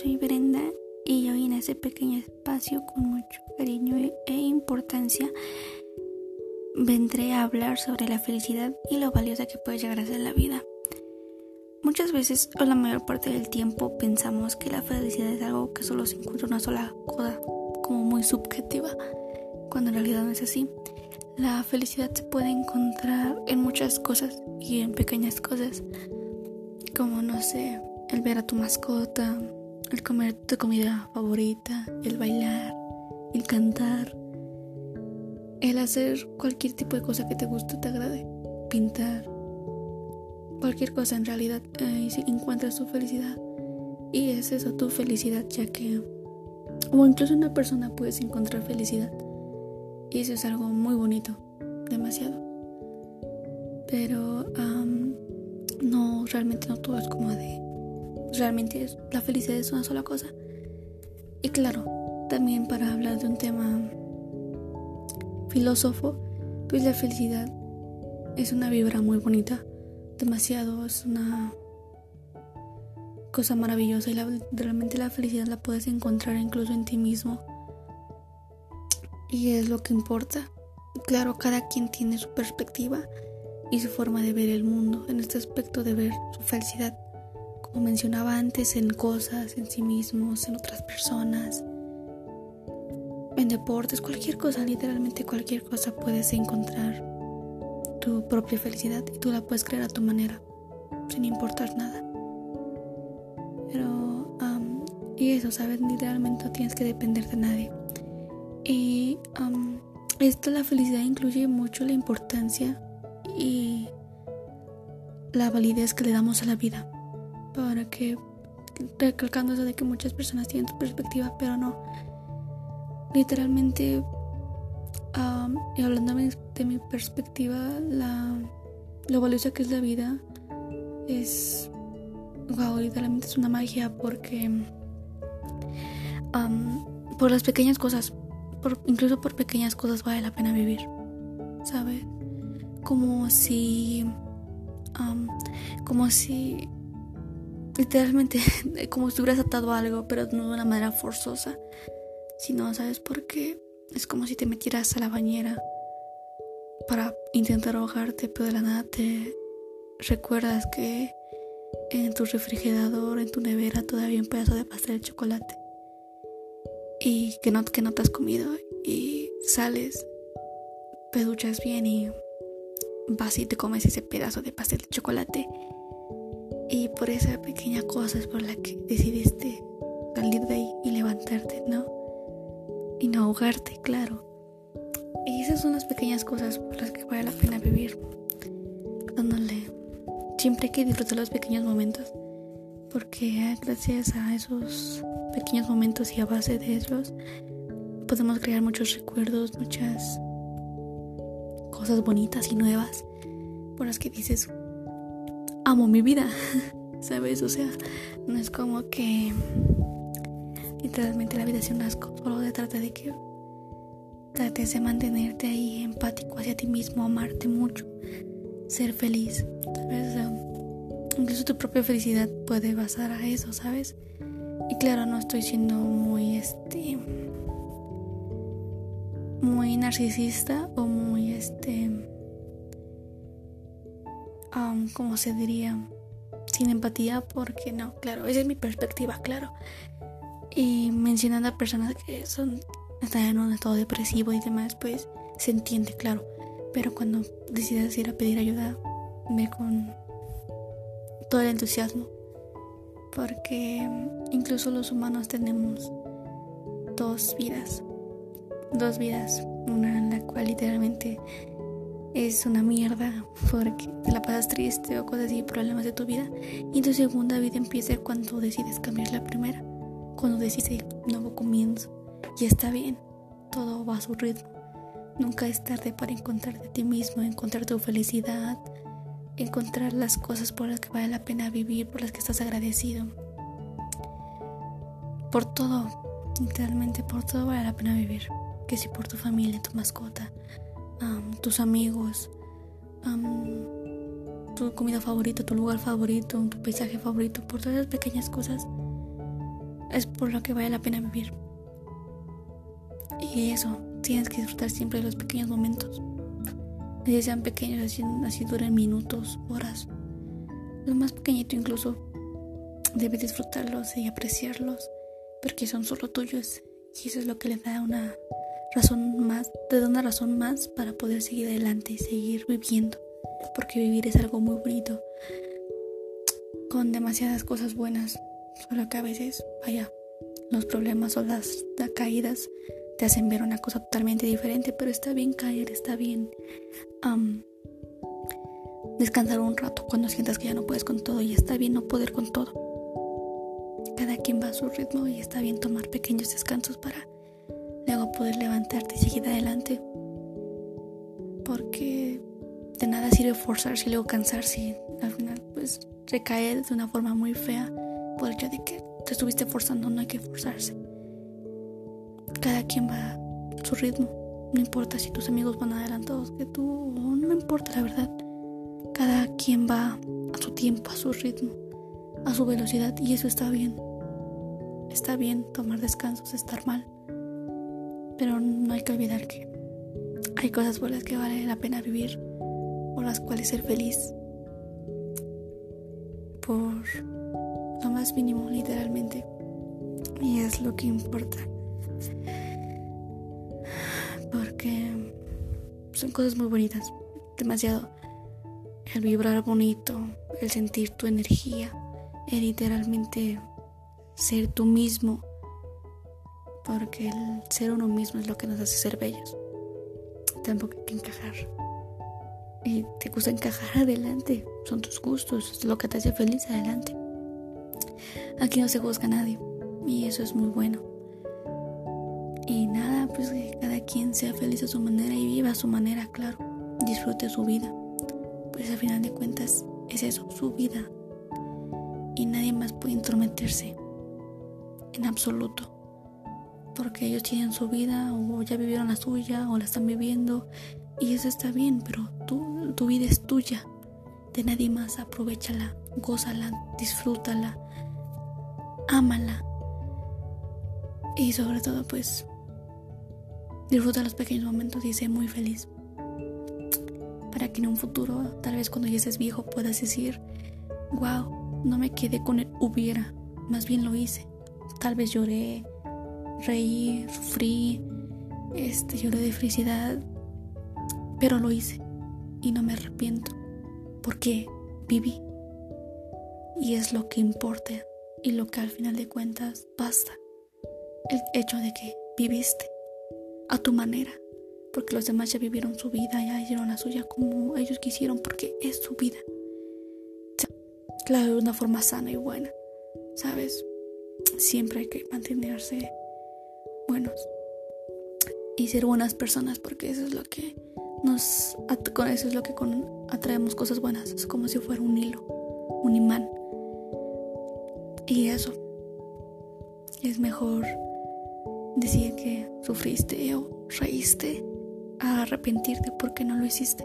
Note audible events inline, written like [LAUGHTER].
soy Brenda y hoy en este pequeño espacio con mucho cariño e importancia vendré a hablar sobre la felicidad y lo valiosa que puede llegar a ser la vida. Muchas veces o la mayor parte del tiempo pensamos que la felicidad es algo que solo se encuentra una sola cosa, como muy subjetiva, cuando en realidad no es así. La felicidad se puede encontrar en muchas cosas y en pequeñas cosas, como no sé, el ver a tu mascota, el comer tu comida favorita, el bailar, el cantar, el hacer cualquier tipo de cosa que te guste, te agrade, pintar, cualquier cosa en realidad, ahí sí encuentras tu felicidad. Y es eso, tu felicidad, ya que, o incluso una persona puedes encontrar felicidad. Y eso es algo muy bonito, demasiado. Pero no, realmente no todo es como de realmente la felicidad es una sola cosa. Y claro, también para hablar de un tema filósofo, pues la felicidad es una vibra muy bonita, demasiado, es una cosa maravillosa y realmente la felicidad la puedes encontrar incluso en ti mismo. Y es lo que importa. Claro, cada quien tiene su perspectiva y su forma de ver el mundo en este aspecto de ver su felicidad como mencionaba antes, en cosas, en sí mismos, en otras personas, en deportes, cualquier cosa, literalmente cualquier cosa puedes encontrar tu propia felicidad y tú la puedes crear a tu manera, sin importar nada. Pero, y eso, ¿sabes? Literalmente no tienes que depender de nadie. Y esto, la felicidad incluye mucho la importancia y la validez que le damos a la vida para que recalcando eso de que muchas personas tienen tu perspectiva, pero no. Literalmente, y hablando de mi perspectiva, la, lo valiosa que es la vida es, wow, literalmente es una magia porque por las pequeñas cosas, incluso por pequeñas cosas vale la pena vivir, ¿sabes? Como si, como si literalmente [LAUGHS] como si hubieras atado algo, pero no de una manera forzosa. Si no, ¿sabes por qué? Es como si te metieras a la bañera para intentar ahogarte, pero de la nada te recuerdas que en tu refrigerador, en tu nevera, todavía hay un pedazo de pastel de chocolate. Y que no, que no te has comido. Y sales, peduchas bien y vas y te comes ese pedazo de pastel de chocolate y por esa pequeña cosa es por la que decidiste salir de ahí y levantarte, ¿no? Y no ahogarte, claro. Y esas son las pequeñas cosas por las que vale la pena vivir. Dándole. Siempre hay que disfrutar los pequeños momentos. Porque gracias a esos pequeños momentos y a base de ellos podemos crear muchos recuerdos, muchas cosas bonitas y nuevas por las que dices, amo mi vida, [LAUGHS] ¿sabes? O sea, no es como que literalmente la vida es un asco, solo se trata de que trates de mantenerte ahí empático hacia ti mismo, amarte mucho, ser feliz, ¿sabes? incluso tu propia felicidad puede basar a eso, ¿sabes? Y claro, no estoy siendo muy este muy narcisista o muy este como se diría, sin empatía, porque no, claro, esa es mi perspectiva, claro. Y mencionando a personas que son están en un estado depresivo y demás, pues se entiende, claro. Pero cuando decides ir a pedir ayuda, ve con todo el entusiasmo. Porque incluso los humanos tenemos dos vidas. Dos vidas. Una en la cual literalmente es una mierda porque te la pasas triste o cosas así, problemas de tu vida. Y tu segunda vida empieza cuando decides cambiar la primera, cuando decides nuevo comienzo. Y está bien, todo va a su ritmo. Nunca es tarde para encontrar de ti mismo, encontrar tu felicidad, encontrar las cosas por las que vale la pena vivir, por las que estás agradecido. Por todo, literalmente por todo vale la pena vivir. Que si por tu familia, tu mascota, tus amigos, tu comida favorita, tu lugar favorito, tu paisaje favorito, por todas esas pequeñas cosas, es por lo que vale la pena vivir. Y eso, tienes que disfrutar siempre de los pequeños momentos. Así sean pequeños, así, así duren minutos, horas. Lo más pequeñito incluso, debes disfrutarlos y apreciarlos, porque son solo tuyos. Y eso es lo que le da una razón más, te da una razón más para poder seguir adelante y seguir viviendo. Porque vivir es algo muy bonito, con demasiadas cosas buenas, solo que a veces, vaya, los problemas o las, caídas te hacen ver una cosa totalmente diferente, pero está bien caer, está bien descansar un rato cuando sientas que ya no puedes con todo y está bien no poder con todo. Cada quien va a su ritmo y está bien tomar pequeños descansos para luego poder levantarte y seguir adelante. Porque de nada sirve forzarse y luego cansarse y al final pues recaer de una forma muy fea por el hecho de que te estuviste forzando, no hay que forzarse. Cada quien va a su ritmo. No importa si tus amigos van adelantados que tú, no importa la verdad. Cada quien va a su tiempo, a su ritmo, a su velocidad y eso está bien. Está bien tomar descansos, estar mal. Pero no hay que olvidar que hay cosas por las que vale la pena vivir, por las cuales ser feliz. Por lo más mínimo, literalmente. Y es lo que importa. Porque son cosas muy bonitas, demasiado. El vibrar bonito, el sentir tu energía, el literalmente ser tú mismo porque el ser uno mismo es lo que nos hace ser bellos. Tampoco hay que encajar. Y te gusta encajar [LAUGHS] adelante, son tus gustos, es lo que te hace feliz adelante. Aquí no se juzga nadie y eso es muy bueno. Y nada, pues que cada quien sea feliz a su manera y viva a su manera, claro. Disfrute su vida. Pues al final de cuentas es eso, su vida. Y nadie más puede intrometerse en absoluto porque ellos tienen su vida o ya vivieron la suya o la están viviendo. Y eso está bien, pero tú, tu vida es tuya, de nadie más, aprovechala, gózala, disfrútala, ámala. Y sobre todo pues disfruta los pequeños momentos y sé muy feliz. Para que en un futuro, tal vez cuando ya estés viejo, puedas decir, wow, no me quedé con el hubiera, más bien lo hice. Tal vez lloré, reí, sufrí, este, lloré de felicidad, pero lo hice y no me arrepiento porque viví y es lo que importa y lo que al final de cuentas basta. El hecho de que viviste a tu manera, porque los demás ya vivieron su vida, ya hicieron la suya como ellos quisieron, porque es su vida. Claro, de una forma sana y buena, ¿sabes? Siempre hay que mantenerse buenos y ser buenas personas porque eso es lo que nos eso es lo que con, atraemos cosas buenas. Es como si fuera un hilo un imán. Y eso es mejor decir que sufriste o reíste a arrepentirte porque no lo hiciste